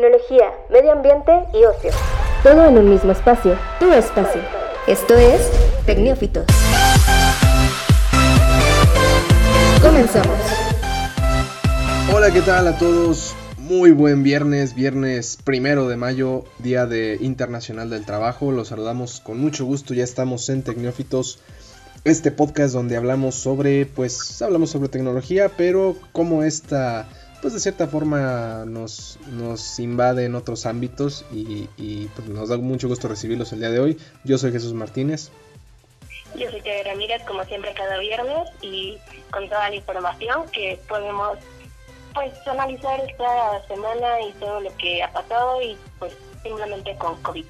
tecnología, medio ambiente y ocio. Todo en un mismo espacio, tu espacio. Esto es Tecnófitos. Comenzamos. Hola, ¿qué tal a todos? Muy buen viernes, viernes primero de mayo, Día de Internacional del Trabajo. Los saludamos con mucho gusto, ya estamos en Tecnófitos, este podcast donde hablamos sobre, pues, hablamos sobre tecnología, pero como esta, pues de cierta forma nos, nos invade en otros ámbitos y, pues, nos da mucho gusto recibirlos el día de hoy. Yo soy Jesús Martínez. Yo soy Tere Ramírez, como siempre cada viernes, y con toda la información que podemos pues analizar esta semana y todo lo que ha pasado y pues simplemente con COVID.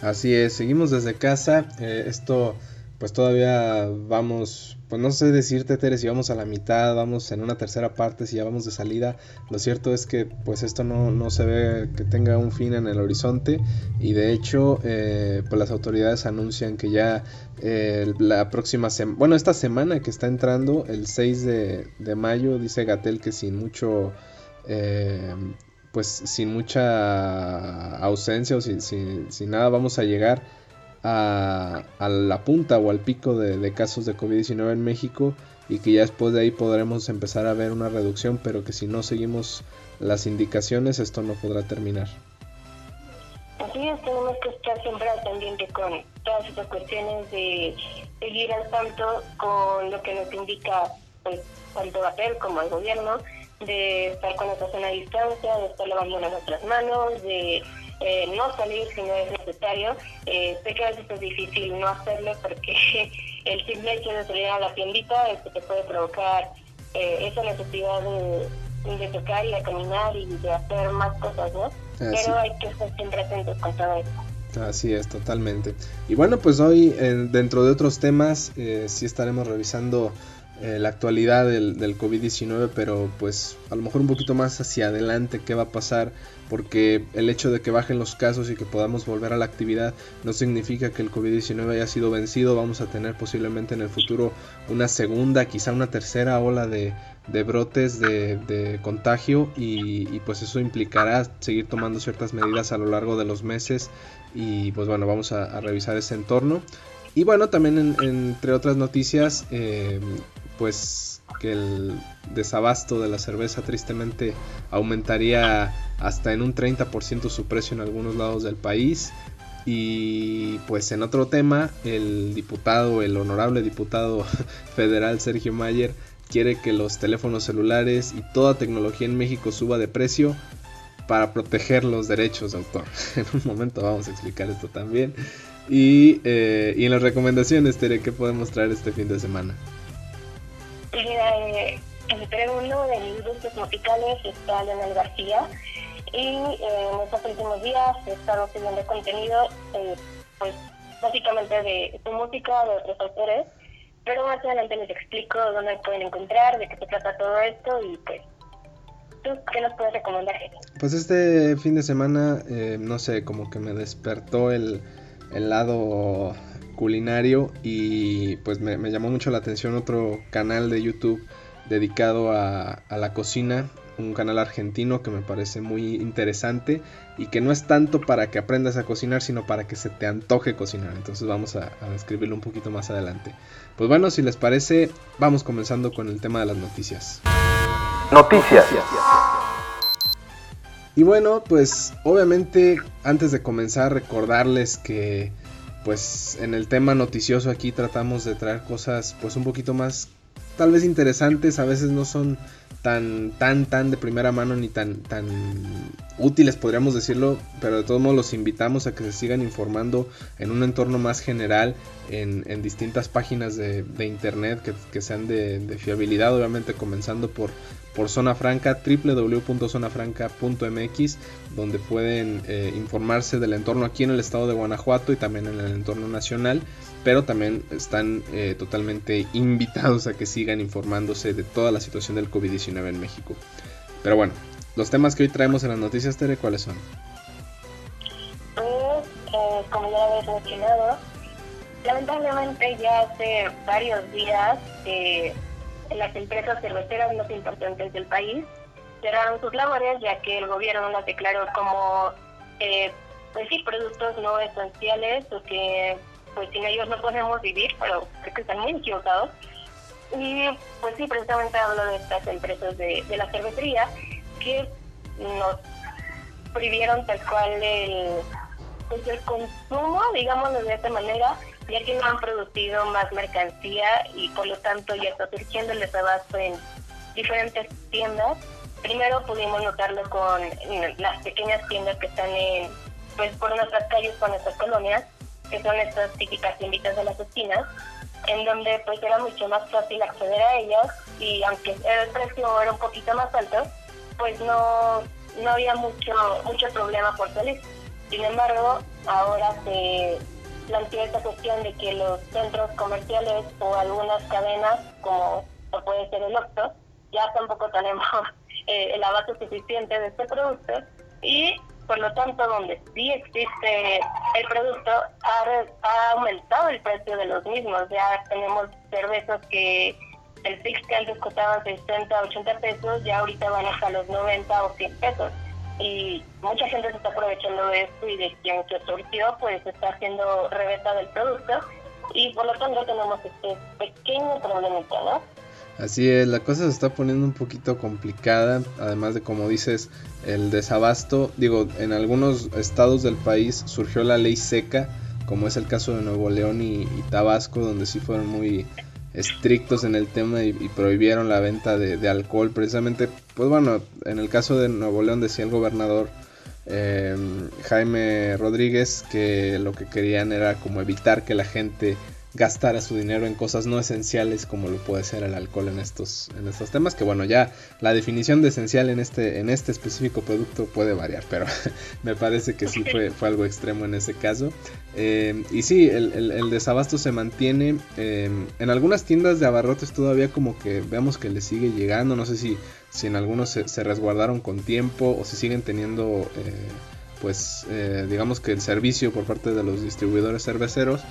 Así es, seguimos desde casa. Eh, esto pues todavía vamos, pues no sé decirte Tere si vamos a la mitad, vamos en una tercera parte, si ya vamos de salida. Lo cierto es que pues esto no, no se ve que tenga un fin en el horizonte y de hecho eh, pues las autoridades anuncian que ya eh, la próxima semana, bueno esta semana que está entrando, el 6 de, mayo, dice Gatel que sin mucho... Eh, pues sin mucha ausencia o sin, sin nada vamos a llegar a, la punta o al pico de, casos de COVID-19 en México y que ya después de ahí podremos empezar a ver una reducción, pero que si no seguimos las indicaciones esto no podrá terminar. Así es, tenemos que estar siempre al pendiente con todas estas cuestiones de seguir al tanto con lo que nos indica pues, tanto papel como el gobierno, de estar con nuestra zona de distancia, de estar lavando nuestras manos, de eh, no salir si no es necesario. Eh, sé que a veces es difícil no hacerlo porque el simple hecho de salir a la tiendita es que te puede provocar eh, esa necesidad de, tocar y de caminar y de hacer más cosas, ¿no? Pero hay que estar siempre atentos con todo esto. Así es, totalmente. Y bueno, pues hoy dentro de otros temas sí estaremos revisando eh, la actualidad del, del COVID-19, pero pues a lo mejor un poquito más hacia adelante qué va a pasar, porque el hecho de que bajen los casos y que podamos volver a la actividad no significa que el COVID-19 haya sido vencido, vamos a tener posiblemente en el futuro una segunda, quizá una tercera ola de, de brotes de, contagio y, pues eso implicará seguir tomando ciertas medidas a lo largo de los meses. Y pues bueno, vamos a, revisar ese entorno. Y bueno, también entre otras noticias, eh, pues que el desabasto de la cerveza tristemente aumentaría hasta en un 30% su precio en algunos lados del país. Y pues en otro tema, el diputado, el honorable diputado federal Sergio Mayer quiere que los teléfonos celulares y toda tecnología en México suba de precio para proteger los derechos de autor. En un momento vamos a explicar esto también. Y, eh, y en las recomendaciones, Tere, ¿qué podemos traer este fin de semana? Eh, entre uno de mis gustos musicales está Leonel García y eh, en estos últimos días he estado subiendo contenido, eh, pues básicamente de su música, de otros autores, pero más adelante les explico dónde pueden encontrar, de qué se trata todo esto y pues ¿Tú qué nos puedes recomendar? Pues este fin de semana, eh, no sé, como que me despertó el, el lado culinario y pues me, llamó mucho la atención otro canal de YouTube dedicado a, la cocina, un canal argentino que me parece muy interesante y que no es tanto para que aprendas a cocinar, sino para que se te antoje cocinar. Entonces vamos a, describirlo un poquito más adelante. Pues bueno, si les parece, vamos comenzando con el tema de las noticias. Noticias. Y bueno, pues obviamente antes de comenzar recordarles que pues en el tema noticioso aquí tratamos de traer cosas pues un poquito más tal vez interesantes, a veces no son tan tan tan de primera mano ni tan tan útiles podríamos decirlo, pero de todos modos los invitamos a que se sigan informando en un entorno más general en, distintas páginas de, internet que, sean de, fiabilidad, obviamente comenzando por por Zona Franca, www.zonafranca.mx, donde pueden eh, informarse del entorno aquí en el estado de Guanajuato y también en el entorno nacional, pero también están eh, totalmente invitados a que sigan informándose de toda la situación del COVID-19 en México. Pero bueno, los temas que hoy traemos en las noticias, Tere, ¿cuáles son? Pues, eh, como ya habéis mencionado, lamentablemente ya hace varios días las empresas cerveceras más importantes del país cerraron sus labores ya que el gobierno las declaró como, eh, pues sí, productos no esenciales o que pues sin ellos no podemos vivir, pero creo que están muy equivocados. Y pues sí, precisamente hablo de estas empresas de, de la cervecería que nos prohibieron tal cual el, pues el consumo, digámoslo de esta manera, ya que no han producido más mercancía y por lo tanto ya está surgiendo el desabasto en diferentes tiendas. Primero pudimos notarlo con las pequeñas tiendas que están en, pues por nuestras calles, por nuestras colonias, que son estas típicas tienditas de las esquinas, en donde pues era mucho más fácil acceder a ellas y aunque el precio era un poquito más alto, pues no, no había mucho, mucho problema por salir. Sin embargo, ahora se plantea esta cuestión de que los centros comerciales o algunas cadenas, como puede ser el Octo, ya tampoco tenemos eh, el abasto suficiente de este producto y por lo tanto donde sí existe el producto ha, ha aumentado el precio de los mismos. Ya tenemos cervezas que el six que antes costaban 60, 80 pesos, ya ahorita van hasta los 90 o 100 pesos. Y mucha gente se está aprovechando de esto y de quien se surgió, pues está haciendo reventa del producto. Y por lo tanto tenemos este pequeño problemita, ¿no? Así es, la cosa se está poniendo un poquito complicada, además de como dices, el desabasto, digo, en algunos estados del país surgió la ley seca, como es el caso de Nuevo León y, Tabasco, donde sí fueron muy estrictos en el tema y, prohibieron la venta de, alcohol. Precisamente pues bueno en el caso de Nuevo León decía el gobernador eh, Jaime Rodríguez que lo que querían era como evitar que la gente gastara su dinero en cosas no esenciales como lo puede ser el alcohol en estos, en estos temas, que bueno, ya la definición de esencial en este, en este específico producto puede variar, pero me parece que sí fue, fue algo extremo en ese caso. Eh, y sí, el, desabasto se mantiene. Eh, en algunas tiendas de abarrotes todavía como que vemos que le sigue llegando, no sé si, si en algunos se, resguardaron con tiempo o si siguen teniendo... Eh, pues digamos que el servicio por parte de los distribuidores cerveceros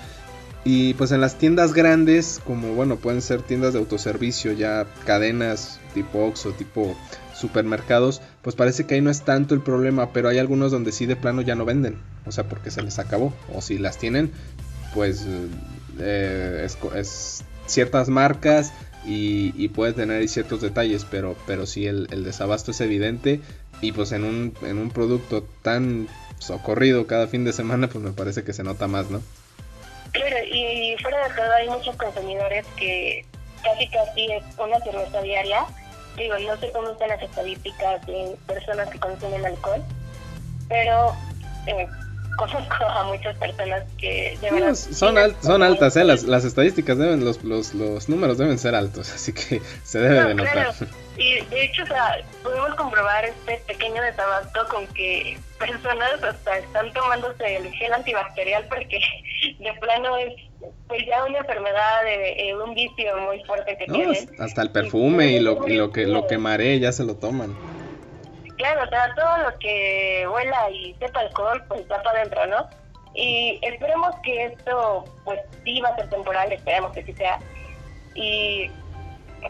y pues en las tiendas grandes, como bueno, pueden ser tiendas de autoservicio, ya cadenas tipo Oxxo, tipo supermercados, pues parece que ahí no es tanto el problema, pero hay algunos donde sí de plano ya no venden, o sea, porque se les acabó, o si las tienen, pues eh, es, ciertas marcas y, puede tener ciertos detalles, pero, pero sí el, desabasto es evidente. Y pues en un, en un producto tan socorrido cada fin de semana, pues me parece que se nota más, ¿no? Claro, y fuera de todo hay muchos consumidores que casi casi es una cerveza diaria. Digo, no sé cómo están las estadísticas de personas que consumen alcohol, pero eh, conozco a muchas personas que de son, son altas, eh, las, las estadísticas deben, los, los, los números deben ser altos, así que se debe de notar. Y de hecho, o sea, pudimos comprobar este pequeño desabasto con que personas hasta están tomándose el gel antibacterial porque de plano es pues ya una enfermedad, de, eh, un vicio muy fuerte que tienen. Hasta el perfume y, lo, y lo que lo que mare ya se lo toman. Claro, todo lo que huela y sepa alcohol, pues va para adentro, ¿no? Y esperemos que esto, pues sí va a ser temporal, esperemos que sí sea. Y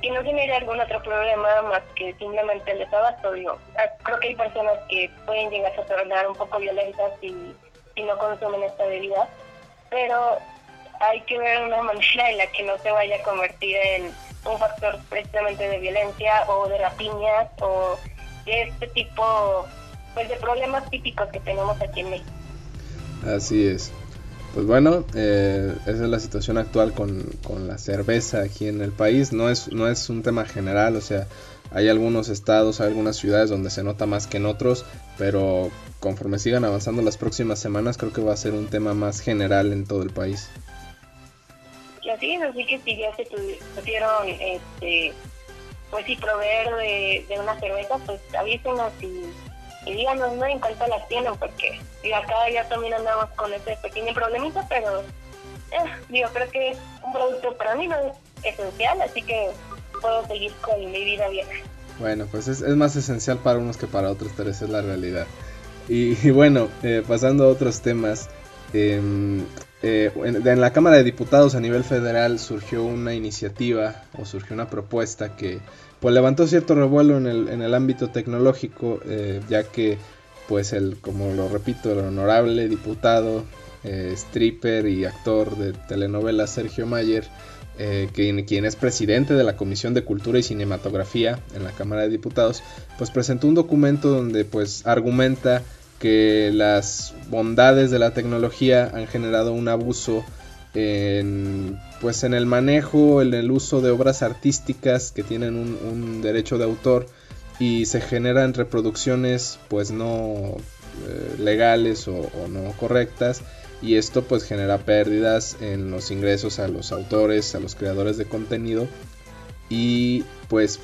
que no genere algún otro problema más que simplemente el desabasto. Digo, ah, creo que hay personas que pueden llegar a tornar un poco violentas si, si no consumen esta bebida, pero hay que ver una manera en la que no se vaya a convertir en un factor precisamente de violencia o de rapiñas o este tipo pues de problemas típicos que tenemos aquí en México. Así es. Pues bueno, eh, esa es la situación actual con, con, la cerveza aquí en el país. No es, no es un tema general, o sea, hay algunos estados, hay algunas ciudades donde se nota más que en otros, pero conforme sigan avanzando las próximas semanas, creo que va a ser un tema más general en todo el país. Y así es, así que si ya se pudieron, este, pues si proveer de, de una cerveza, pues avísenos y y díganos no en cuánto las tienen porque digo, acá ya también andamos con ese pequeño problemita pero eh, creo que un producto para mí no es esencial así que puedo seguir con mi vida bien bueno pues es, es más esencial para unos que para otros pero esa es la realidad. Y, bueno eh, pasando a otros temas em, eh, en, la Cámara de Diputados a nivel federal surgió una iniciativa o surgió una propuesta que pues levantó cierto revuelo en el, en el ámbito tecnológico, eh, ya que pues el, como lo repito, el honorable diputado, eh, stripper y actor de telenovela Sergio Mayer, quien, quien, es presidente de la Comisión de Cultura y Cinematografía en la Cámara de Diputados, pues presentó un documento donde pues argumenta que las bondades de la tecnología han generado un abuso en, pues en el manejo, en el uso de obras artísticas que tienen un, derecho de autor y se generan reproducciones pues no eh, legales o, no correctas. Y esto pues genera pérdidas en los ingresos a los autores, a los creadores de contenido. Y pues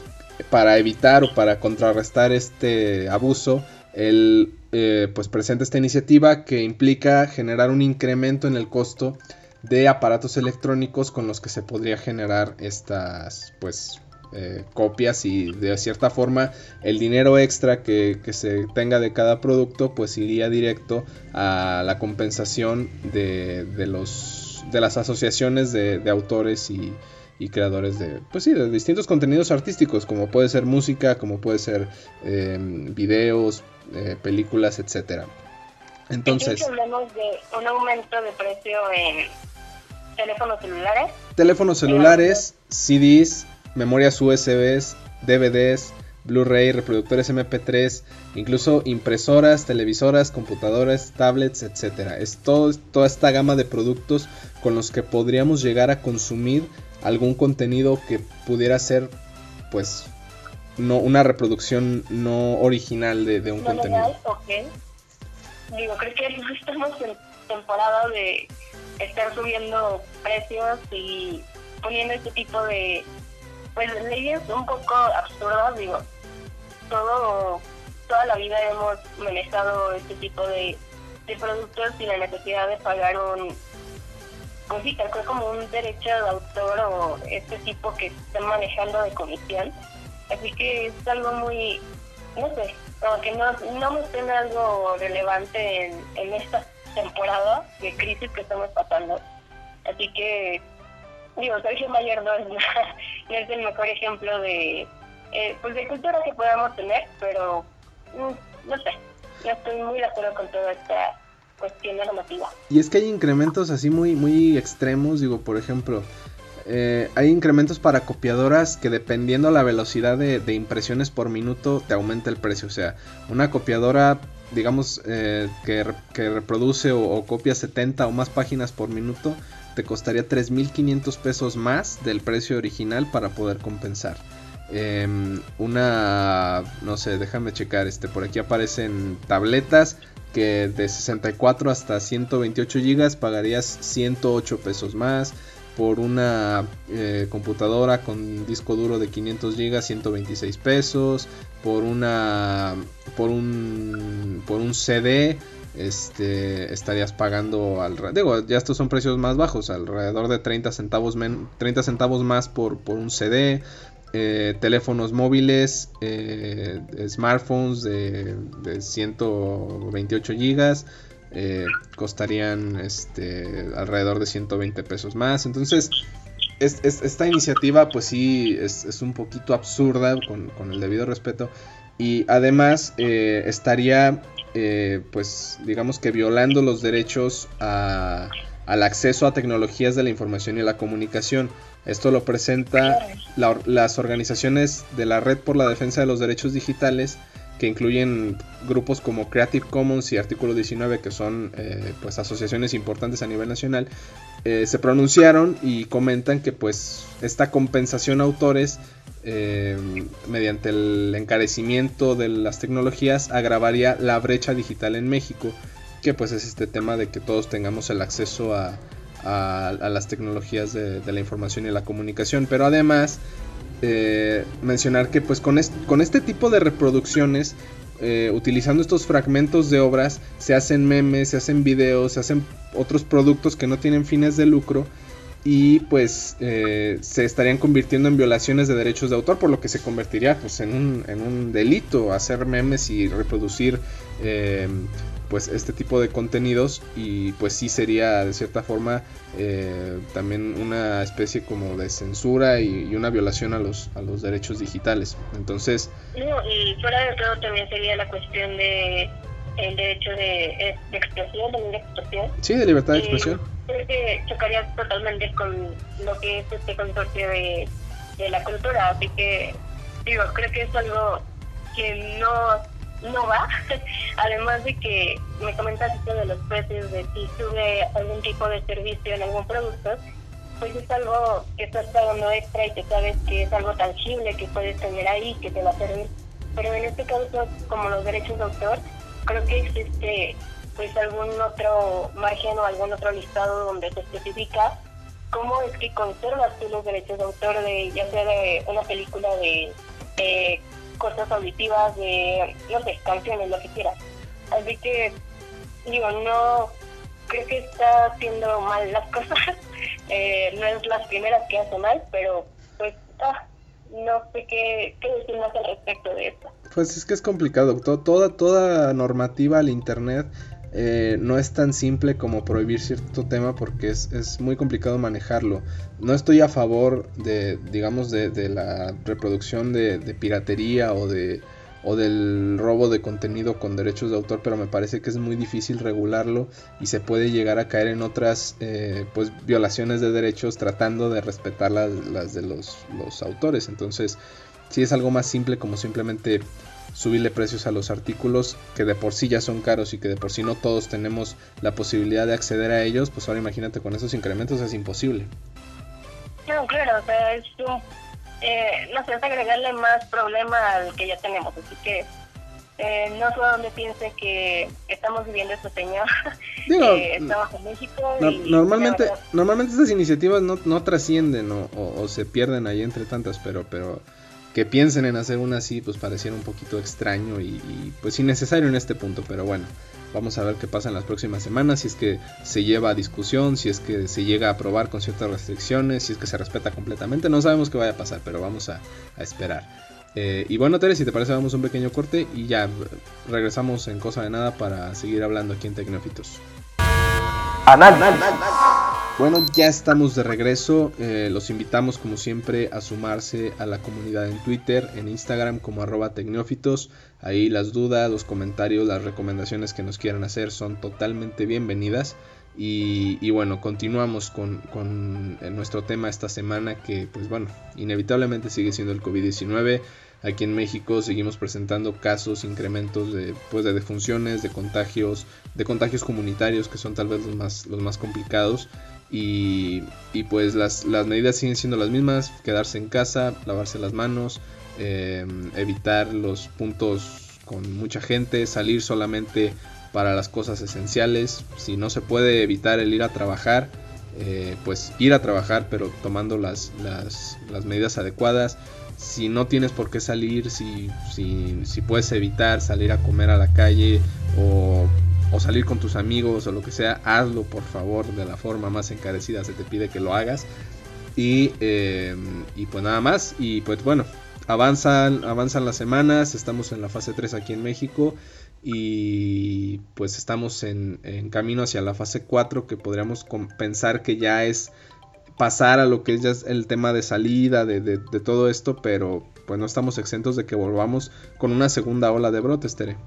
para evitar o para contrarrestar este abuso el eh, pues presenta esta iniciativa que implica generar un incremento en el costo de aparatos electrónicos con los que se podría generar estas pues eh, copias y de cierta forma el dinero extra que, se tenga de cada producto pues iría directo a la compensación de, los de las asociaciones de, autores y, creadores de pues sí de distintos contenidos artísticos como puede ser música como puede ser eh, videos eh, películas, etcétera. Entonces, hablamos de un aumento de precio en teléfonos celulares. Teléfonos celulares, CDs, memorias USBs, DVDs, Blu-ray, reproductores MP3, incluso impresoras, televisoras, computadoras, tablets, etcétera. Es todo, toda esta gama de productos con los que podríamos llegar a consumir algún contenido que pudiera ser pues no una reproducción no original de, de un contenido. Digo, creo que estamos en temporada de estar subiendo precios y poniendo este tipo de pues leyes un poco absurdas, digo. Todo toda la vida hemos manejado este tipo de, de productos sin la necesidad de pagar un pues sí, como un derecho de autor o este tipo que están manejando de comisión Así que es algo muy, no sé, como que no, no me suena algo relevante en, en esta temporada de crisis que estamos pasando. Así que, digo, Sergio Mayer no es, es el mejor ejemplo de, eh, pues de cultura que podamos tener, pero mm, no sé, no estoy muy de acuerdo con toda esta cuestión normativa. Y es que hay incrementos así muy, muy extremos, digo, por ejemplo, eh, hay incrementos para copiadoras que dependiendo la velocidad de, impresiones por minuto te aumenta el precio. O sea, una copiadora, digamos, eh, que, reproduce o, copia 70 o más páginas por minuto, te costaría 3.500 pesos más del precio original para poder compensar. Em, una, no sé, déjame checar, este, por aquí aparecen tabletas que de 64 hasta 128 gigas pagarías 108 pesos más por una eh, computadora con disco duro de 500 GB 126 pesos por una por un por un CD este estarías pagando alrededor digo ya estos son precios más bajos alrededor de 30 centavos 30 centavos más por, por un CD eh, teléfonos móviles eh, smartphones de, de 128 gigas eh, costarían este, alrededor de 120 pesos más. Entonces, esta iniciativa pues sí es, un poquito absurda con, el debido respeto y además eh, estaría pues digamos que violando los derechos al acceso a tecnologías de la información y la comunicación. Esto lo presenta las organizaciones de la Red por la Defensa de los Derechos Digitales que incluyen grupos como Creative Commons y Artículo 19, que son eh, pues asociaciones importantes a nivel nacional, eh, se pronunciaron y comentan que pues esta compensación autores eh, mediante el encarecimiento de las tecnologías agravaría la brecha digital en México, que pues es este tema de que todos tengamos el acceso a, las tecnologías de, la información y la comunicación, pero además eh, mencionar que pues con, este tipo de reproducciones, eh, utilizando estos fragmentos de obras, se hacen memes, se hacen videos, se hacen otros productos que no tienen fines de lucro y pues eh, se estarían convirtiendo en violaciones de derechos de autor, por lo que se convertiría pues en un, en un delito hacer memes y reproducir eh, pues este tipo de contenidos y pues sí sería de cierta forma eh, también una especie como de censura y, una violación a los a los derechos digitales. Entonces y fuera de todo también sería la cuestión de el derecho de, expresión de libre expresión. Sí de libertad de expresión. creo que chocaría totalmente con lo que es este consorcio de, de la cultura así que digo creo que es algo que no no va. Además de que me comentas esto de los precios, de si sube algún tipo de servicio en algún producto, pues es algo que estás pagando extra y que sabes que es algo tangible que puedes tener ahí, que te va a servir. Pero en este caso, como los derechos de autor, creo que existe pues algún otro margen o algún otro listado donde se especifica cómo es que conservas tú los derechos de autor de ya sea de una película de cosas auditivas, de, no sé, canciones, lo que quieras. Así que, digo, no, creo que está haciendo mal las cosas. eh, no es las primeras que hace mal, pero pues, ah, no sé qué, qué decir más al respecto de esto. Pues es que es complicado. toda, toda normativa al Internet eh, no es tan simple como prohibir cierto tema porque es, muy complicado manejarlo. No estoy a favor de, digamos, de, la reproducción de, piratería o de o del robo de contenido con derechos de autor, pero me parece que es muy difícil regularlo y se puede llegar a caer en otras eh, pues violaciones de derechos tratando de respetar las, las de los, los autores. Entonces, si es algo más simple como simplemente subirle precios a los artículos que de por sí ya son caros y que de por sí no todos tenemos la posibilidad de acceder a ellos, pues ahora imagínate con esos incrementos es imposible. No, claro, o sea, es un, eh, no sé, es agregarle más problema al que ya tenemos, así que eh, no sé dónde piense que estamos viviendo este señor. Digo, estamos en México. normalmente, normalmente estas iniciativas no, no trascienden o, o, se pierden ahí entre tantas, pero, pero que piensen en hacer una así, pues pareciera un poquito extraño y, pues innecesario en este punto, pero bueno, vamos a ver qué pasa en las próximas semanas, si es que se lleva a discusión, si es que se llega a aprobar con ciertas restricciones, si es que se respeta completamente, no sabemos qué vaya a pasar, pero vamos a, esperar. Eh, y bueno, Tere, si te parece, vamos un pequeño corte y ya regresamos en cosa de nada para seguir hablando aquí en Tecnofitos. Bueno, ya estamos de regreso. Eh, los invitamos como siempre a sumarse a la comunidad en Twitter, en Instagram como arroba tecnófitos. Ahí las dudas, los comentarios, las recomendaciones que nos quieran hacer son totalmente bienvenidas. Y, bueno, continuamos con, con, nuestro tema esta semana que pues bueno, inevitablemente sigue siendo el COVID-19. Aquí en México seguimos presentando casos, incrementos de, pues, de defunciones, de contagios, de contagios comunitarios que son tal vez los más, los más complicados. Y, pues las, medidas siguen siendo las mismas, quedarse en casa, lavarse las manos, em, evitar los puntos con mucha gente, salir solamente para las cosas esenciales. Si no se puede evitar el ir a trabajar, eh, pues ir a trabajar, pero tomando las, las, las medidas adecuadas si no tienes por qué salir, si, si, si puedes evitar salir a comer a la calle o, o, salir con tus amigos o lo que sea, hazlo por favor de la forma más encarecida, se te pide que lo hagas. Y, em, y pues nada más, y pues bueno, avanzan, avanzan las semanas, estamos en la fase 3 aquí en México. Y pues estamos en, camino hacia la fase 4 que podríamos pensar que ya es pasar a lo que es ya el tema de salida, de, todo esto, pero pues no estamos exentos de que volvamos con una segunda ola de brotes, Tere.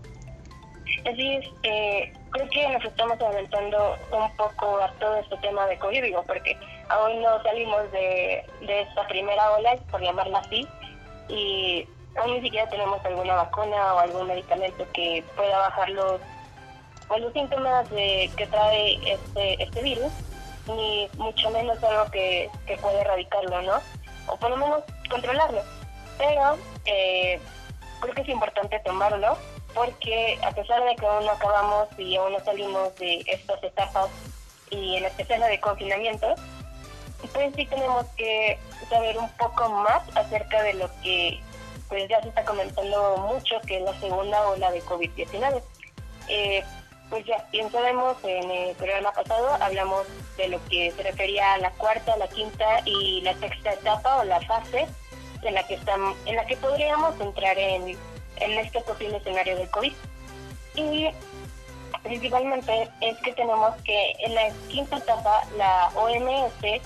Así es, eh, creo que nos estamos adelantando un poco a todo este tema de COVID, digo, porque aún no salimos de, esta primera ola, por llamarla así, y aún ni siquiera tenemos alguna vacuna o algún medicamento que pueda bajar los, pues, los síntomas de, que trae este, este virus ni mucho menos algo que, que puede erradicarlo, ¿no? O por lo menos controlarlo. Pero eh, creo que es importante tomarlo porque a pesar de que aún no acabamos y aún no salimos de estas etapas y en especial de confinamiento, pues sí tenemos que saber un poco más acerca de lo que pues ya se está comentando mucho, que es la segunda ola de COVID-19. Eh, pues ya, bien sabemos, en el programa pasado hablamos de lo que se refería a la cuarta, la quinta y la sexta etapa o la fase en la que estamos, en la que podríamos entrar en, en este posible escenario del COVID. Y principalmente es que tenemos que en la quinta etapa la OMS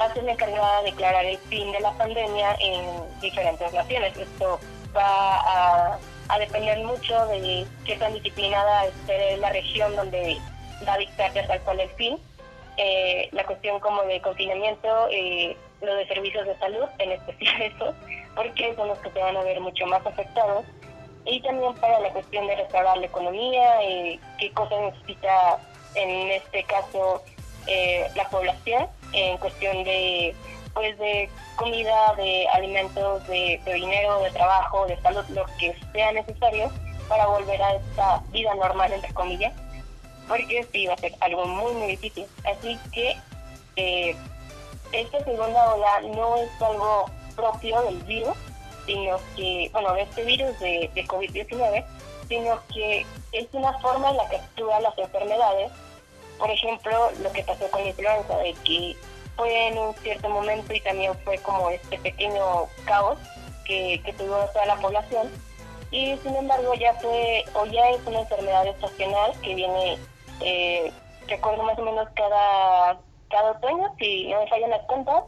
va a ser encargada de declarar el fin de la pandemia en diferentes naciones. Esto va a, depender mucho de qué tan disciplinada esté la región donde va a dictar tal cual el fin. Eh, la cuestión como de confinamiento, eh, lo de servicios de salud, en especial eso, porque son los que se van a ver mucho más afectados. Y también para la cuestión de restaurar la economía, eh, qué cosas necesita en este caso eh, la población en cuestión de pues de comida, de alimentos, de, dinero, de trabajo, de salud, lo que sea necesario para volver a esta vida normal, entre comillas, porque sí va a ser algo muy, muy difícil. Así que eh, esta segunda ola no es algo propio del virus, sino que, bueno, de este virus de, de COVID-19, sino que es una forma en la que actúan las enfermedades por ejemplo, lo que pasó con la influenza, de que fue en un cierto momento y también fue como este pequeño caos que, tuvo toda la población. Y sin embargo ya fue, o ya es una enfermedad estacional que viene, eh, recuerdo más o menos cada, cada otoño, si no me fallan las cuentas.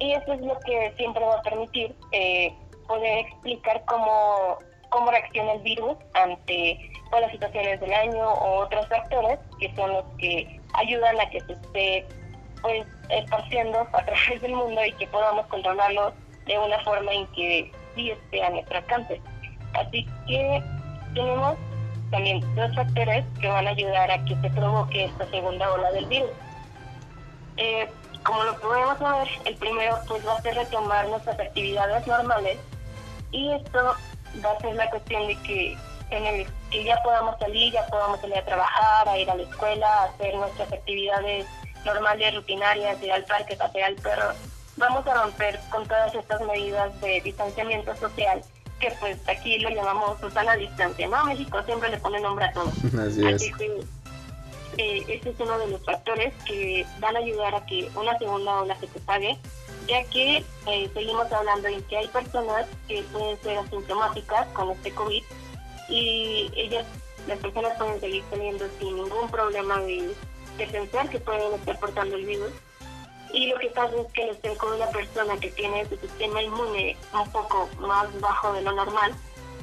Y eso es lo que siempre va a permitir eh, poder explicar cómo, cómo reacciona el virus ante o las situaciones del año o otros factores que son los que ayudan a que se esté pues esparciendo a través del mundo y que podamos controlarlo de una forma en que sí esté a nuestro alcance. Así que tenemos también dos factores que van a ayudar a que se provoque esta segunda ola del virus. Eh, como lo podemos ver, el primero pues va a ser retomar nuestras actividades normales y esto va a ser la cuestión de que en el que ya podamos salir, ya podamos salir a trabajar, a ir a la escuela, a hacer nuestras actividades normales, rutinarias, ir al parque, pasear al perro. Vamos a romper con todas estas medidas de distanciamiento social, que pues aquí lo llamamos la distancia, ¿no? México siempre le pone nombre a todo. Así es. Eh, este es uno de los factores que van a ayudar a que una segunda ola se propague, ya que eh, seguimos hablando de que hay personas que pueden ser asintomáticas con este COVID y ellas, las personas pueden seguir teniendo sin ningún problema de, pensar que pueden estar portando el virus. Y lo que pasa es que estén con una persona que tiene su sistema inmune un poco más bajo de lo normal,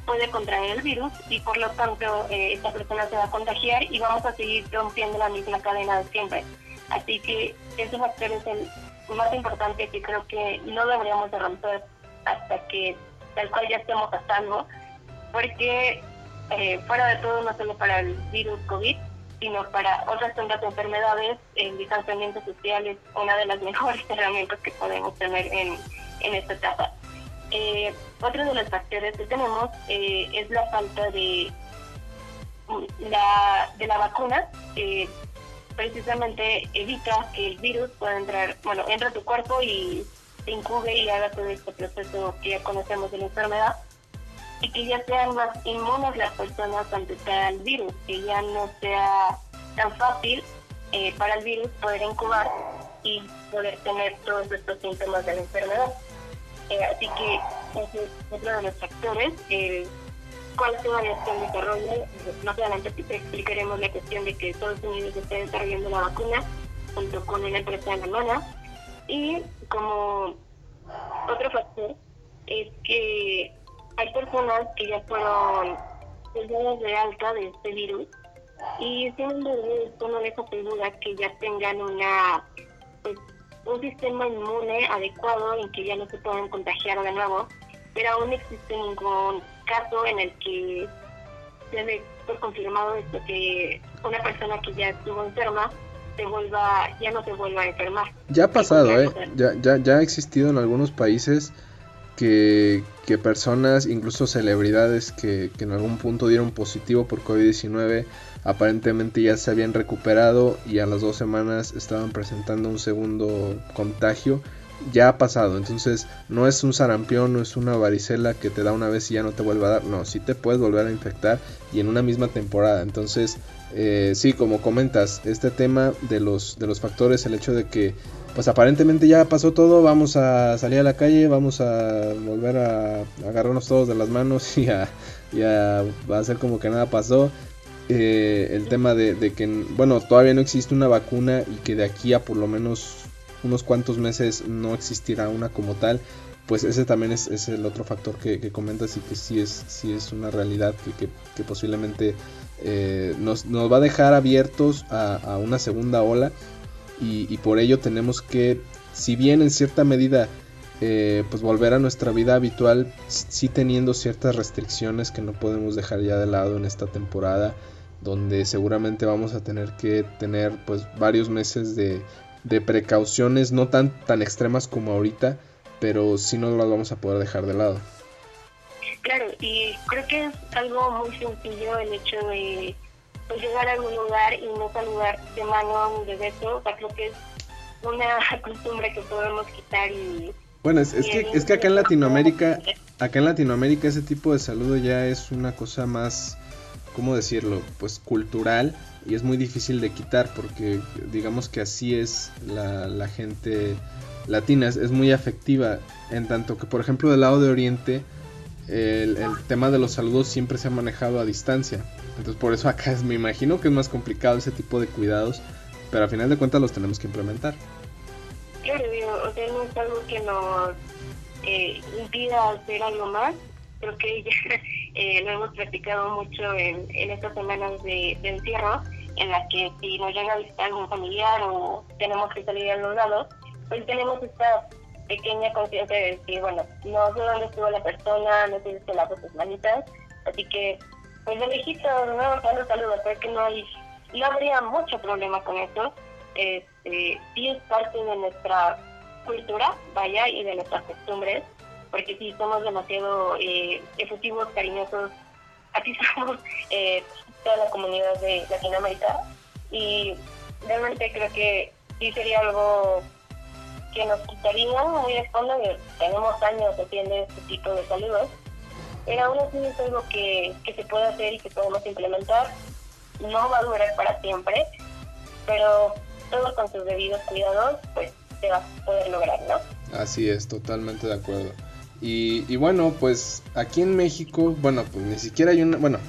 puede contraer el virus y por lo tanto eh, esta persona se va a contagiar y vamos a seguir rompiendo la misma cadena de siempre. Así que ese factor es el más importante que creo que no deberíamos de romper hasta que tal cual ya estemos a salvo, porque eh, fuera de todo, no solo para el virus COVID, sino para otras tantas enfermedades, el distanciamiento social es una de las mejores herramientas que podemos tener en, en esta etapa. Eh, otro de los factores que tenemos eh, es la falta de la, de la vacuna, que precisamente evita que el virus pueda entrar, bueno, entra a tu cuerpo y se incube y haga todo este proceso que ya conocemos de la enfermedad y que ya sean más inmunes las personas ante el virus, que ya no sea tan fácil eh, para el virus poder incubar y poder tener todos estos síntomas de la enfermedad. Eh, así que ese es otro de los factores. Eh, ¿Cuál todavía está en desarrollo? Más adelante explicaremos la cuestión de que Estados Unidos está desarrollando la vacuna junto con una empresa alemana. Y como otro factor es que hay personas que ya fueron dadas de alta de este virus y sin embargo esto no les asegura que ya tengan una pues, un sistema inmune adecuado en que ya no se puedan contagiar de nuevo, pero aún no existe ningún caso en el que se por confirmado esto que una persona que ya estuvo enferma se vuelva, ya no se vuelva a enfermar. Ya ha pasado, ¿eh? Ya, ya, ya ha existido en algunos países que, personas, incluso celebridades que, en algún punto dieron positivo por COVID-19, aparentemente ya se habían recuperado y a las dos semanas estaban presentando un segundo contagio ya ha pasado. Entonces, no es un sarampión, no es una varicela que te da una vez y ya no te vuelve a dar. No, sí te puedes volver a infectar y en una misma temporada. Entonces, eh, sí, como comentas, este tema de los, de los factores, el hecho de que, pues aparentemente ya pasó todo, vamos a salir a la calle, vamos a volver a agarrarnos todos de las manos y a, y a hacer como que nada pasó. Eh, el tema de, que, bueno, todavía no existe una vacuna y que de aquí a por lo menos unos cuantos meses no existirá una como tal, pues ese también es, el otro factor que, comentas y que sí es, sí es una realidad que, posiblemente eh, nos, va a dejar abiertos a, una segunda ola y, por ello tenemos que, si bien en cierta medida, eh, pues volver a nuestra vida habitual, sí teniendo ciertas restricciones que no podemos dejar ya de lado en esta temporada, donde seguramente vamos a tener que tener pues varios meses de, de precauciones no tan, tan extremas como ahorita, pero sí no las vamos a poder dejar de lado. Claro, y creo que es algo muy sencillo el hecho de pues, llegar a algún lugar y no saludar de mano ni de beso, o sea, creo que es una costumbre que podemos quitar y... Bueno, es, que, es que acá en Latinoamérica, acá en Latinoamérica ese tipo de saludo ya es una cosa más, ¿cómo decirlo? Pues cultural y es muy difícil de quitar porque digamos que así es la, gente latina, es, muy afectiva, en tanto que por ejemplo del lado de Oriente el, tema de los saludos siempre se ha manejado a distancia, entonces por eso acá es, me imagino que es más complicado ese tipo de cuidados, pero a final de cuentas los tenemos que implementar. Claro, o sea, no es algo que nos eh, impida hacer algo más, creo que ya eh, lo hemos practicado mucho en, estas semanas de, de encierro, en las que si nos llega a visitar algún familiar o tenemos que salir a los lados, pues tenemos esta pequeña conciencia de decir, bueno, no sé dónde estuvo la persona, no sé si se lavó sus manitas, así que, pues de lejito, no, saludos, saludos, pero que no hay, no habría mucho problema con eso, este, sí es parte de nuestra cultura, vaya, y de nuestras costumbres, porque si somos demasiado eh, efusivos, cariñosos, así somos, eh, toda la comunidad de Latinoamérica y realmente creo que sí sería algo que nos quitaría muy de fondo, tenemos años haciendo este tipo de saludos, pero aún así es algo que, que se puede hacer y que podemos implementar. No va a durar para siempre, pero todo con sus debidos cuidados, pues se va a poder lograr, ¿no? Así es, totalmente de acuerdo. Y, y bueno, pues aquí en México, bueno, pues ni siquiera hay una, bueno,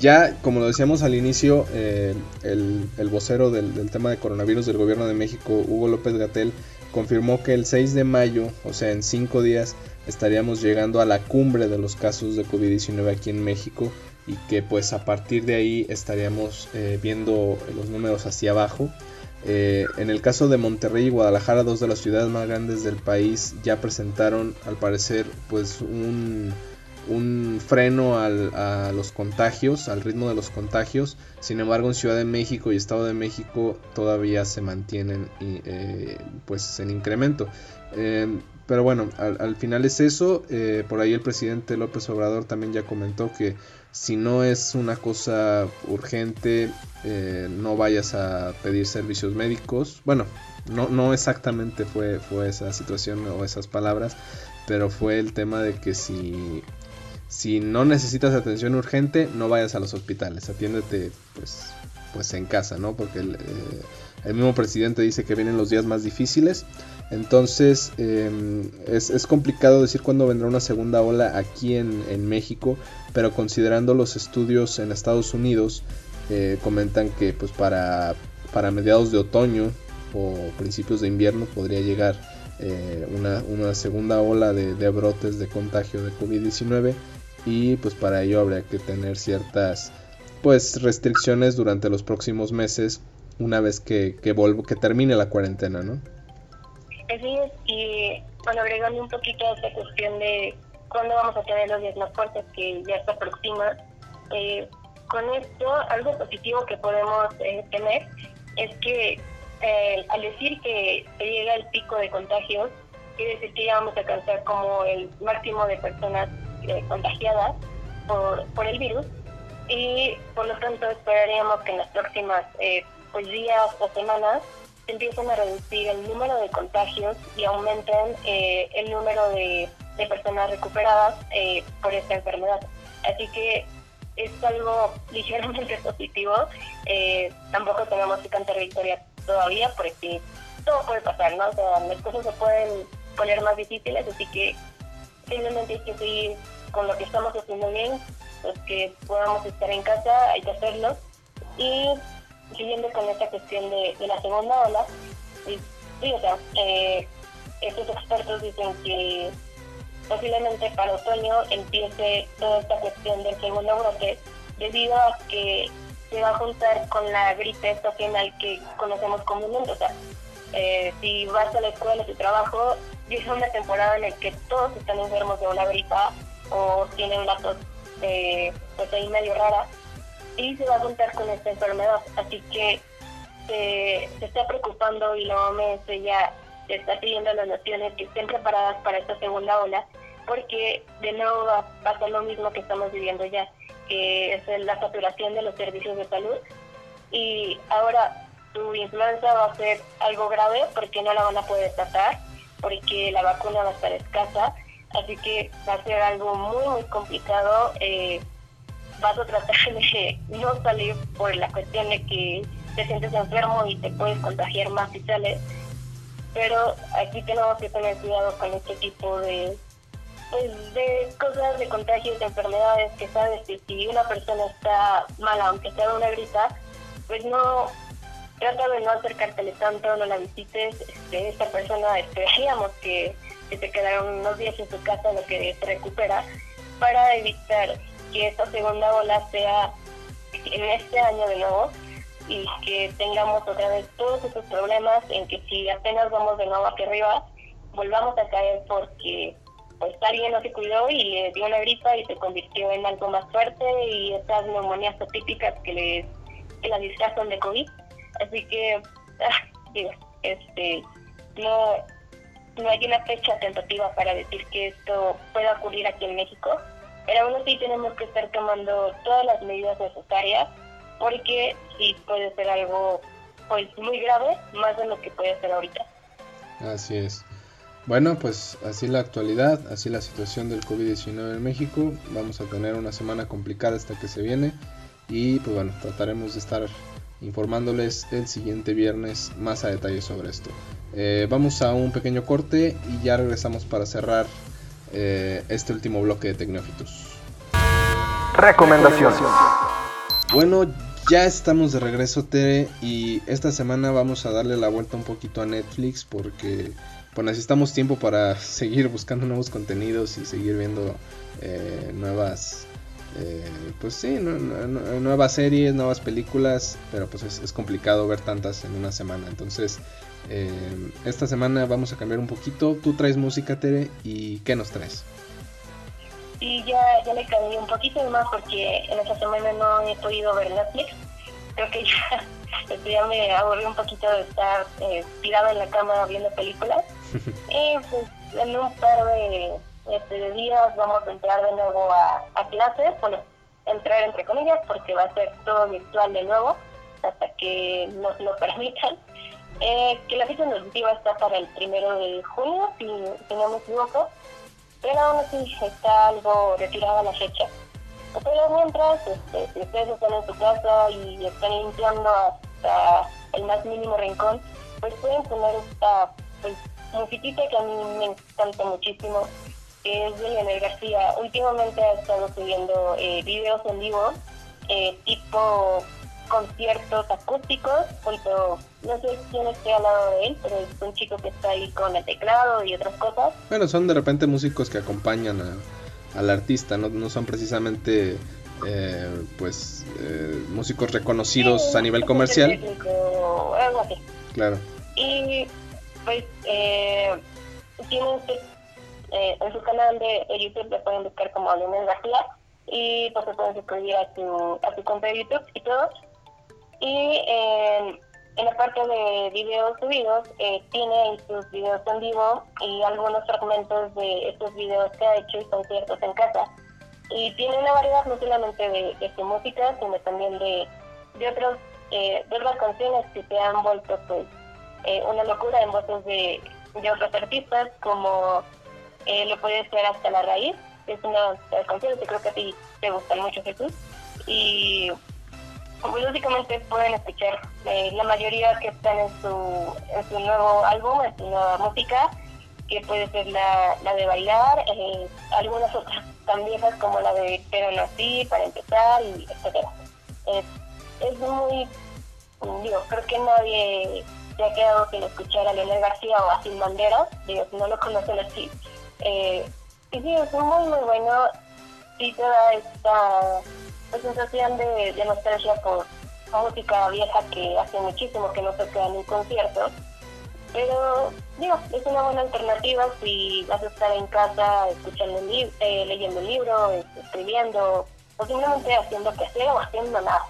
ya, como lo decíamos al inicio, eh, el, vocero del, tema de coronavirus del gobierno de México, Hugo López Gatel, confirmó que el 6 de mayo, o sea, en cinco días, estaríamos llegando a la cumbre de los casos de COVID-19 aquí en México y que pues a partir de ahí estaríamos eh, viendo los números hacia abajo. Eh, en el caso de Monterrey y Guadalajara, dos de las ciudades más grandes del país, ya presentaron al parecer pues un un freno a los contagios, al ritmo de los contagios. Sin embargo, en Ciudad de México y Estado de México todavía se mantienen eh, pues en incremento. Em, pero bueno, al, final es eso. Eh, por ahí el presidente López Obrador también ya comentó que si no es una cosa urgente, eh, no vayas a pedir servicios médicos. Bueno, no, no exactamente fue, fue esa situación o esas palabras, pero fue el tema de que si si no necesitas atención urgente, no vayas a los hospitales, atiéndete pues, pues en casa, ¿no? Porque eh, mismo presidente dice que vienen los días más difíciles. Entonces em, es, complicado decir cuándo vendrá una segunda ola aquí en, México, pero considerando los estudios en Estados Unidos, eh, comentan que pues para, para mediados de otoño o principios de invierno podría llegar eh, una, segunda ola de, de brotes de contagio de COVID-19 y pues para ello habría que tener ciertas pues restricciones durante los próximos meses una vez que, que vuelvo que termine la cuarentena, ¿no? Así es, y bueno, agregando un poquito a esta cuestión de cuándo vamos a tener los días más fuertes que ya se aproxima, eh, con esto algo positivo que podemos eh, tener es que eh, al decir que se llega el pico de contagios, quiere decir que ya vamos a alcanzar como el máximo de personas eh, contagiadas por, por el virus y por lo tanto esperaríamos que en las próximas eh, pues días o semanas se empiezan a reducir el número de contagios y aumenten eh, el número de, personas recuperadas eh, por esta enfermedad. Así que es algo ligeramente positivo. Eh, tampoco tenemos que cantar victoria todavía porque todo puede pasar, ¿no? O sea, las cosas se pueden poner más difíciles, así que simplemente hay que seguir con lo que estamos haciendo bien, los que podamos estar en casa, hay que hacerlo. Y siguiendo con esta cuestión de, la segunda ola, sí, o sea, eh, estos expertos dicen que posiblemente para otoño empiece toda esta cuestión del segundo brote, debido a que se va a juntar con la gripe estacional que conocemos comúnmente. O sea, eh, si vas a la escuela, a tu trabajo, llega una temporada en la que todos están enfermos de una gripa o tienen una tos eh, pues ahí medio rara y se va a juntar con esta enfermedad. Así que se, está preocupando y la OMS ya está pidiendo a las naciones que estén preparadas para esta segunda ola, porque de nuevo va, a ser lo mismo que estamos viviendo ya, que es la saturación de los servicios de salud. Y ahora tu influenza va a ser algo grave porque no la van a poder tratar, porque la vacuna va a estar escasa, así que va a ser algo muy, muy complicado. Eh, vas a tratar de no salir por la cuestión de que te sientes enfermo y te puedes contagiar más si sales. Pero aquí tenemos que tener cuidado con este tipo de, pues, de cosas, de contagios, de enfermedades, que sabes que si una persona está mala, aunque sea una grita, pues no, trata de no acercártele tanto, no la visites. Este, esta persona esperaríamos que, que te quedaron unos días en su casa lo que te recupera para evitar que esta segunda ola sea en este año de nuevo y que tengamos otra vez todos esos problemas en que si apenas vamos de nuevo aquí arriba, volvamos a caer porque pues alguien no se cuidó y le dio una gripa y se convirtió en algo más fuerte y estas neumonías atípicas que les que las disfrazan de COVID. Así que, ah, este, no, no hay una fecha tentativa para decir que esto pueda ocurrir aquí en México pero aún así tenemos que estar tomando todas las medidas necesarias porque sí puede ser algo pues muy grave, más de lo que puede ser ahorita. Así es. Bueno, pues así la actualidad, así la situación del COVID-19 en México. Vamos a tener una semana complicada hasta que se viene y pues bueno, trataremos de estar informándoles el siguiente viernes más a detalle sobre esto. Eh, vamos a un pequeño corte y ya regresamos para cerrar eh, este último bloque de Tecnófitos. Recomendación. Bueno, ya estamos de regreso, Tere, y esta semana vamos a darle la vuelta un poquito a Netflix porque pues necesitamos tiempo para seguir buscando nuevos contenidos y seguir viendo eh, nuevas, eh, pues sí, nuevas series, nuevas películas, pero pues es, es, complicado ver tantas en una semana. Entonces eh, esta semana vamos a cambiar un poquito. Tú traes música, Tere, ¿y qué nos traes? Sí, ya, ya le cambié un poquito más porque en esta semana no he podido ver Netflix. Creo que ya, este, ya me aburrí un poquito de estar eh, tirada en la cama viendo películas. pues en un par de, este, días vamos a entrar de nuevo a, a clases. Bueno, entrar entre comillas porque va a ser todo virtual de nuevo hasta que nos lo permitan. Eh, que la fecha normativa está para el primero de junio, si, no me equivoco, pero aún así está algo retirada la fecha. Pero mientras, este, si ustedes están en su casa y están limpiando hasta el más mínimo rincón, pues pueden poner esta pues, musiquita que a mí me encanta muchísimo, que es de Leonel García. Últimamente ha estado subiendo eh, videos en vivo, eh, tipo conciertos acústicos junto, no sé quién esté al lado de él, pero es un chico que está ahí con el teclado y otras cosas. Bueno, son de repente músicos que acompañan al artista, no, no son precisamente eh, pues eh, músicos reconocidos a nivel comercial. algo así. Claro. Y pues eh, tienen eh, en su canal de, YouTube le pueden buscar como Leonel García y pues se pueden suscribir a su, a su cuenta de YouTube y todo y en, la parte de videos subidos eh, tiene sus videos en vivo y algunos fragmentos de estos videos que ha hecho y conciertos en casa. Y tiene una variedad no solamente de, su música, sino también de, de, otros, eh, de otras canciones que se han vuelto pues eh, una locura en voces de, otros artistas, como eh, lo puede ser Hasta la Raíz, que es una de las canciones que creo que a ti te gustan mucho, Jesús. Y pues, básicamente pueden escuchar eh, la mayoría que están en su, en su nuevo álbum, en su nueva música, que puede ser la, la de bailar, eh, algunas otras tan viejas como la de Pero no así, para empezar, y etcétera. es muy, digo, creo que nadie se ha quedado sin escuchar a Leonel García o a Sin Bandera, digo, no lo conocen así. Eh, y sí, es muy, muy bueno, y te da esta sensación de, de nostalgia por música vieja que hace muchísimo que no toca en un concierto. Pero, digo, es una buena alternativa si vas a estar en casa escuchando un eh, leyendo un libro, escribiendo, o simplemente haciendo que sea o haciendo nada.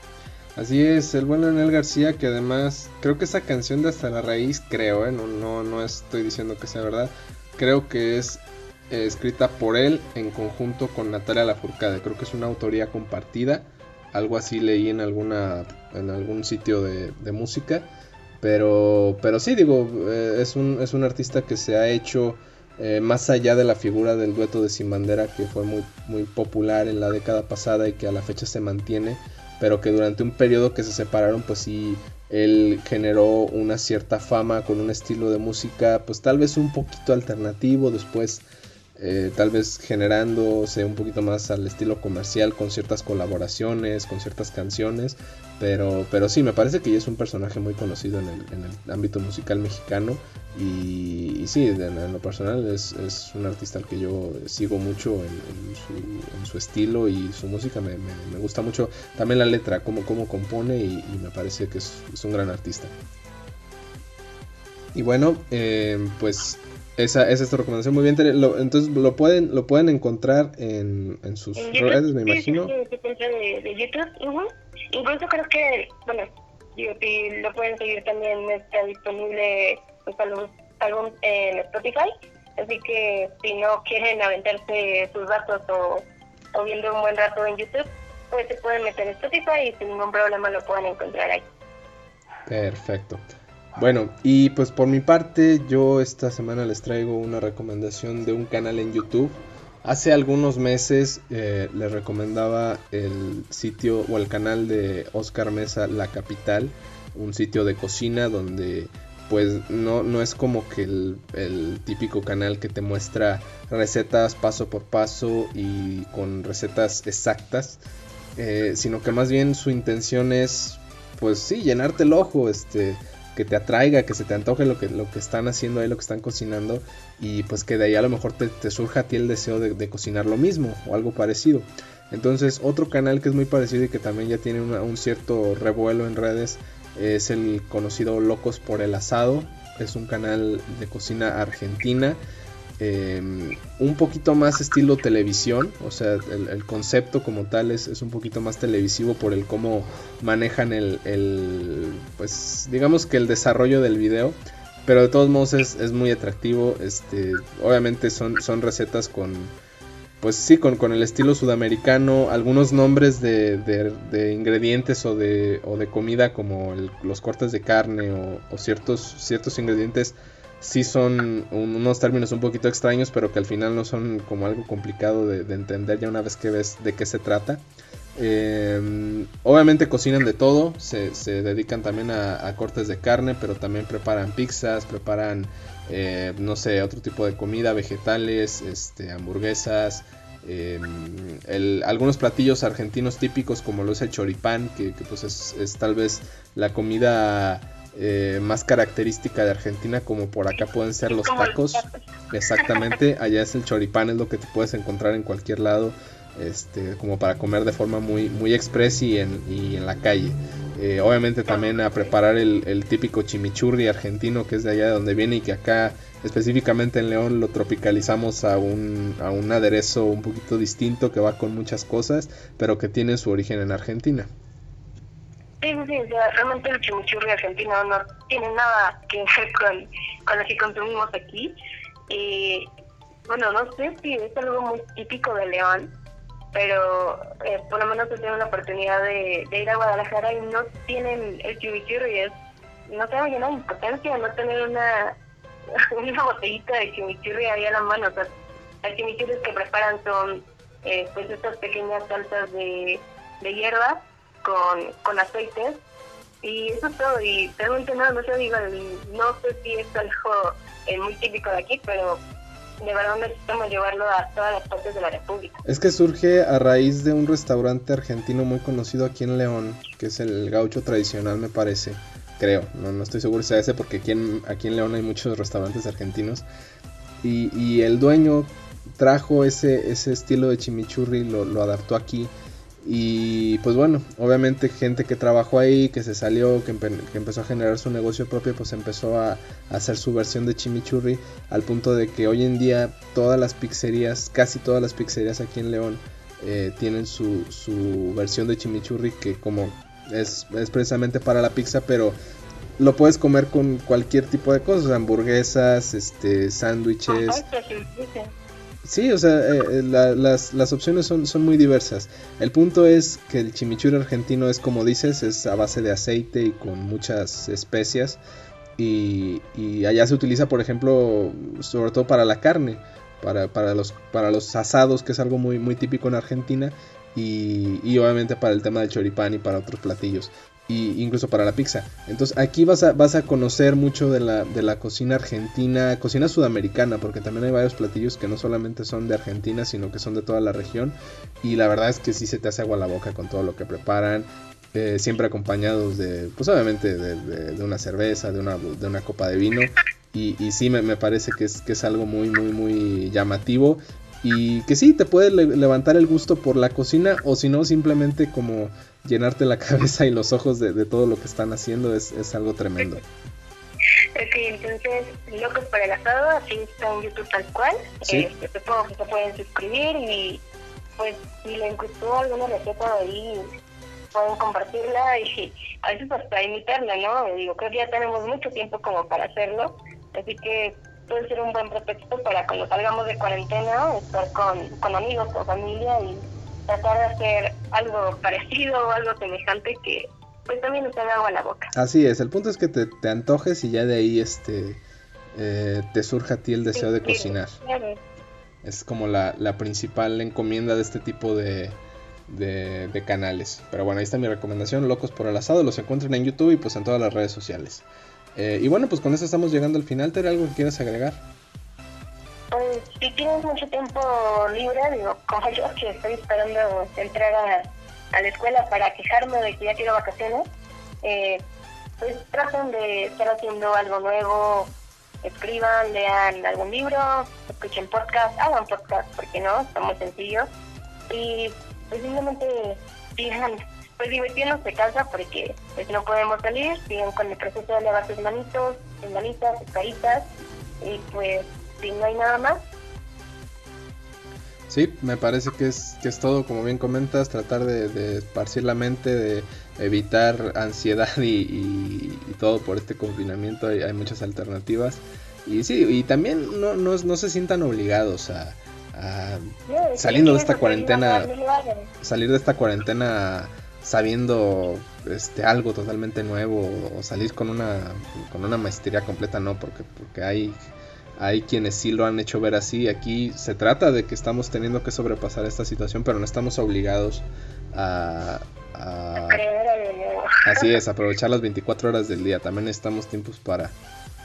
Así es, el buen Leonel García, que además creo que esa canción de Hasta la Raíz, creo, ¿eh? no, no, no estoy diciendo que sea verdad, creo que es escrita por él en conjunto con Natalia Lafourcade. Creo que es una autoría compartida. Algo así leí en alguna en algún sitio de, música. Pero, pero sí, digo, eh, es, un, es un artista que se ha hecho eh, más allá de la figura del dueto de Sin Bandera, que fue muy, muy popular en la década pasada y que a la fecha se mantiene, pero que durante un periodo que se separaron, pues sí, él generó una cierta fama con un estilo de música, pues tal vez un poquito alternativo, después eh, tal vez generándose un poquito más al estilo comercial con ciertas colaboraciones, con ciertas canciones, pero, pero sí, me parece que ella es un personaje muy conocido en el, ámbito musical mexicano y, sí, en, lo personal es, un artista al que yo sigo mucho en, su, estilo y su música me, gusta mucho, también la letra, cómo, cómo compone y, me parece que es, un gran artista. Y bueno, eh, pues esa, esa es tu recomendación muy bien. entonces lo pueden lo pueden encontrar en, en sus redes, me imagino. Sí, sí, de, de, YouTube. Incluso creo que, bueno, lo pueden seguir también, está disponible pues, algún, en Spotify. Así que si no quieren aventarse sus datos o, o viendo un buen rato en YouTube, pues se pueden meter en Spotify y sin ningún problema lo pueden encontrar ahí. Perfecto. Bueno, y pues por mi parte, yo esta semana les traigo una recomendación de un canal en YouTube. Hace algunos meses eh, les recomendaba el sitio o el canal de Oscar Mesa La Capital, un sitio de cocina donde pues no, no es como que el, típico canal que te muestra recetas paso por paso y con recetas exactas, eh, sino que más bien su intención es pues sí, llenarte el ojo, este que te atraiga, que se te antoje lo que, lo que están haciendo ahí, lo que están cocinando y pues que de ahí a lo mejor te, surja a ti el deseo de, cocinar lo mismo o algo parecido. Entonces otro canal que es muy parecido y que también ya tiene un cierto revuelo en redes es el conocido Locos por el Asado. Es un canal de cocina argentina Em, un poquito más estilo televisión, o sea, el, concepto como tal es, un poquito más televisivo por el cómo manejan el, pues digamos que el desarrollo del video, pero de todos modos es, muy atractivo, este, obviamente son, son recetas con, pues sí, con, con el estilo sudamericano, algunos nombres de, de, ingredientes o de, o de comida como los cortes de carne o, o ciertos, ciertos ingredientes sí son unos términos un poquito extraños, pero que al final no son como algo complicado de, entender ya una vez que ves de qué se trata. Em, obviamente cocinan de todo, se, dedican también a, cortes de carne, pero también preparan pizzas, preparan, eh, no sé, otro tipo de comida, vegetales, este, hamburguesas, em, algunos platillos argentinos típicos como lo es el choripán, que, pues es, es, tal vez la comida eh, más característica de Argentina, como por acá pueden ser los tacos. Exactamente, allá es el choripán, es lo que te puedes encontrar en cualquier lado, este, como para comer de forma muy, muy express y en, y en la calle. Eh, obviamente también a preparar el, típico chimichurri argentino que es de allá de donde viene y que acá específicamente en León lo tropicalizamos a un, a un aderezo un poquito distinto que va con muchas cosas, pero que tiene su origen en Argentina. Sí, sí, realmente el chimichurri argentino no tiene nada que ver con, con lo que consumimos aquí. Y bueno, no sé si es algo muy típico de León, pero eh, por lo menos he tenido la oportunidad de, ir a Guadalajara y no tienen el chimichurri, es no se llena de impotencia no tener una, una botellita de chimichurri ahí a la mano. O sea, las chimichurris que preparan son eh, pues estas pequeñas salsas de, de hierba con, con aceites. Y eso es todo. Y realmente no, no sé, digo, no sé si es algo eh, muy típico de aquí, pero de verdad necesitamos llevarlo a todas las partes de la República. Es que surge a raíz de un restaurante argentino muy conocido aquí en León, que es el gaucho tradicional me parece, creo, no, no estoy seguro si sea ese porque aquí en, aquí en León hay muchos restaurantes argentinos. Y, y el dueño trajo ese, ese estilo de chimichurri, lo, lo adaptó aquí y pues bueno, obviamente gente que trabajó ahí, que se salió, que, empezó a generar su negocio propio, pues empezó a, hacer su versión de chimichurri al punto de que hoy en día todas las pizzerías, casi todas las pizzerías aquí en León eh, tienen su, su, versión de chimichurri que como es, es, precisamente para la pizza, pero lo puedes comer con cualquier tipo de cosas, hamburguesas, este, sándwiches. Sí, o sea, eh, eh, las, opciones son, son muy diversas. El punto es que el chimichurri argentino es como dices, es a base de aceite y con muchas especias. Y, y allá se utiliza, por ejemplo, sobre todo para la carne, para, para, los, para los asados, que es algo muy, muy típico en Argentina. Y, y, obviamente para el tema del choripán y para otros platillos y incluso para la pizza. Entonces aquí vas a, vas a conocer mucho de la, de la cocina argentina, cocina sudamericana, porque también hay varios platillos que no solamente son de Argentina, sino que son de toda la región. Y la verdad es que sí se te hace agua la boca con todo lo que preparan. Eh, siempre acompañados de, pues obviamente, de, una cerveza, de una, de una copa de vino. Y, y sí me, me, parece que es, que es algo muy, muy, muy llamativo y que sí, te puede levantar el gusto por la cocina o si no, simplemente como llenarte la cabeza y los ojos de, todo lo que están haciendo es, es algo tremendo. Ok, entonces, Locos para el Asado, así está en YouTube tal cual. ¿Sí? Este, supongo que se pueden suscribir y pues si les gustó alguna receta de ahí, pueden compartirla y a veces hasta imitarla, ¿no? Digo, creo que ya tenemos mucho tiempo como para hacerlo, así que puede ser un buen pretexto para cuando salgamos de cuarentena, estar con, con amigos, con familia y tratar de hacer algo parecido o algo semejante que pues también nos haga agua a la boca. Así es, el punto es que te, te antojes y ya de ahí este eh, te surja a ti el deseo de cocinar. Es como la, la, principal encomienda de este tipo de, de, de, canales. Pero bueno, ahí está mi recomendación, Locos por el Asado, los encuentran en YouTube y pues en todas las redes sociales. Eh, y bueno, pues con eso estamos llegando al final. ¿Te algo que quieras agregar? Si tienes mucho tiempo libre, digo, como yo que estoy esperando entrar a, la escuela para quejarme de que ya quiero vacaciones, eh, pues traten de estar haciendo algo nuevo, escriban, lean algún libro, escuchen podcast, hagan podcast, porque no, está muy sencillo. Y pues simplemente sigan pues divirtiéndose de casa porque pues no podemos salir, siguen con el proceso de lavar sus manitos, sus manitas, sus caritas y pues si no hay nada más. Sí, me parece que es, que es todo, como bien comentas, tratar de, de esparcir la mente, de evitar ansiedad y, todo por este confinamiento, hay, hay, muchas alternativas. Y sí, y también no, no, no se sientan obligados a, a saliendo de esta cuarentena, salir de esta cuarentena sabiendo este algo totalmente nuevo o salir con una con una maestría completa no porque porque hay hay quienes sí lo han hecho ver así. Aquí se trata de que estamos teniendo que sobrepasar esta situación pero no estamos obligados a, a así es aprovechar las 24 horas del día. También necesitamos tiempos para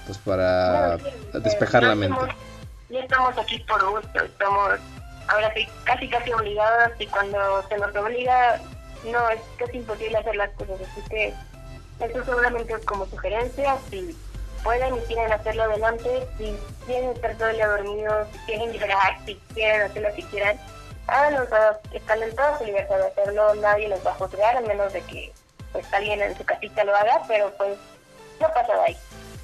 pues para despejar la mente. ya estamos aquí por gusto estamos ahora sí casi casi obligados y cuando se nos obliga no, es casi imposible hacer las cosas, así que eso solamente es como sugerencia, si pueden y quieren hacerlo adelante, si quieren estar todo el día dormidos, si quieren llorar, si quieren hacer lo que quieran, háganlo, están en toda su libertad de hacerlo, nadie los va a juzgar, a menos de que pues alguien en su casita lo haga, pero pues no pasa de ahí.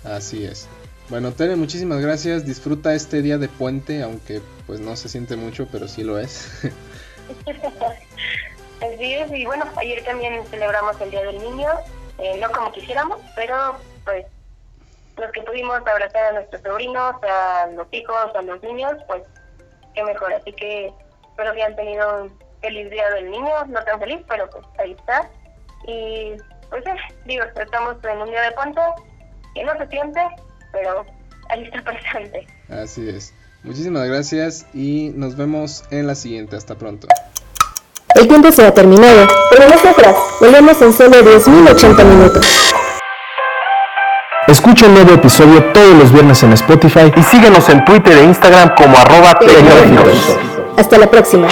Así es. Bueno, Tere, muchísimas gracias. Disfruta este día de puente, aunque pues no se siente mucho, pero sí lo es. y bueno, ayer también celebramos el Día del Niño, eh, no como quisiéramos, pero pues los que pudimos abrazar a nuestros sobrinos, a los hijos, a los niños, pues qué mejor. Así que espero que hayan tenido un feliz Día del Niño, no tan feliz, pero pues ahí está. Y pues digo, estamos en un día de ponte, que no se siente, pero ahí está presente. Así es. Muchísimas gracias y nos vemos en la siguiente. Hasta pronto. El tiempo se ha terminado, pero nosotras volvemos en solo 10.080 minutos. Escucha un nuevo episodio todos los viernes en Spotify y síguenos en Twitter e Instagram como arroba tecnológicos. Hasta la próxima.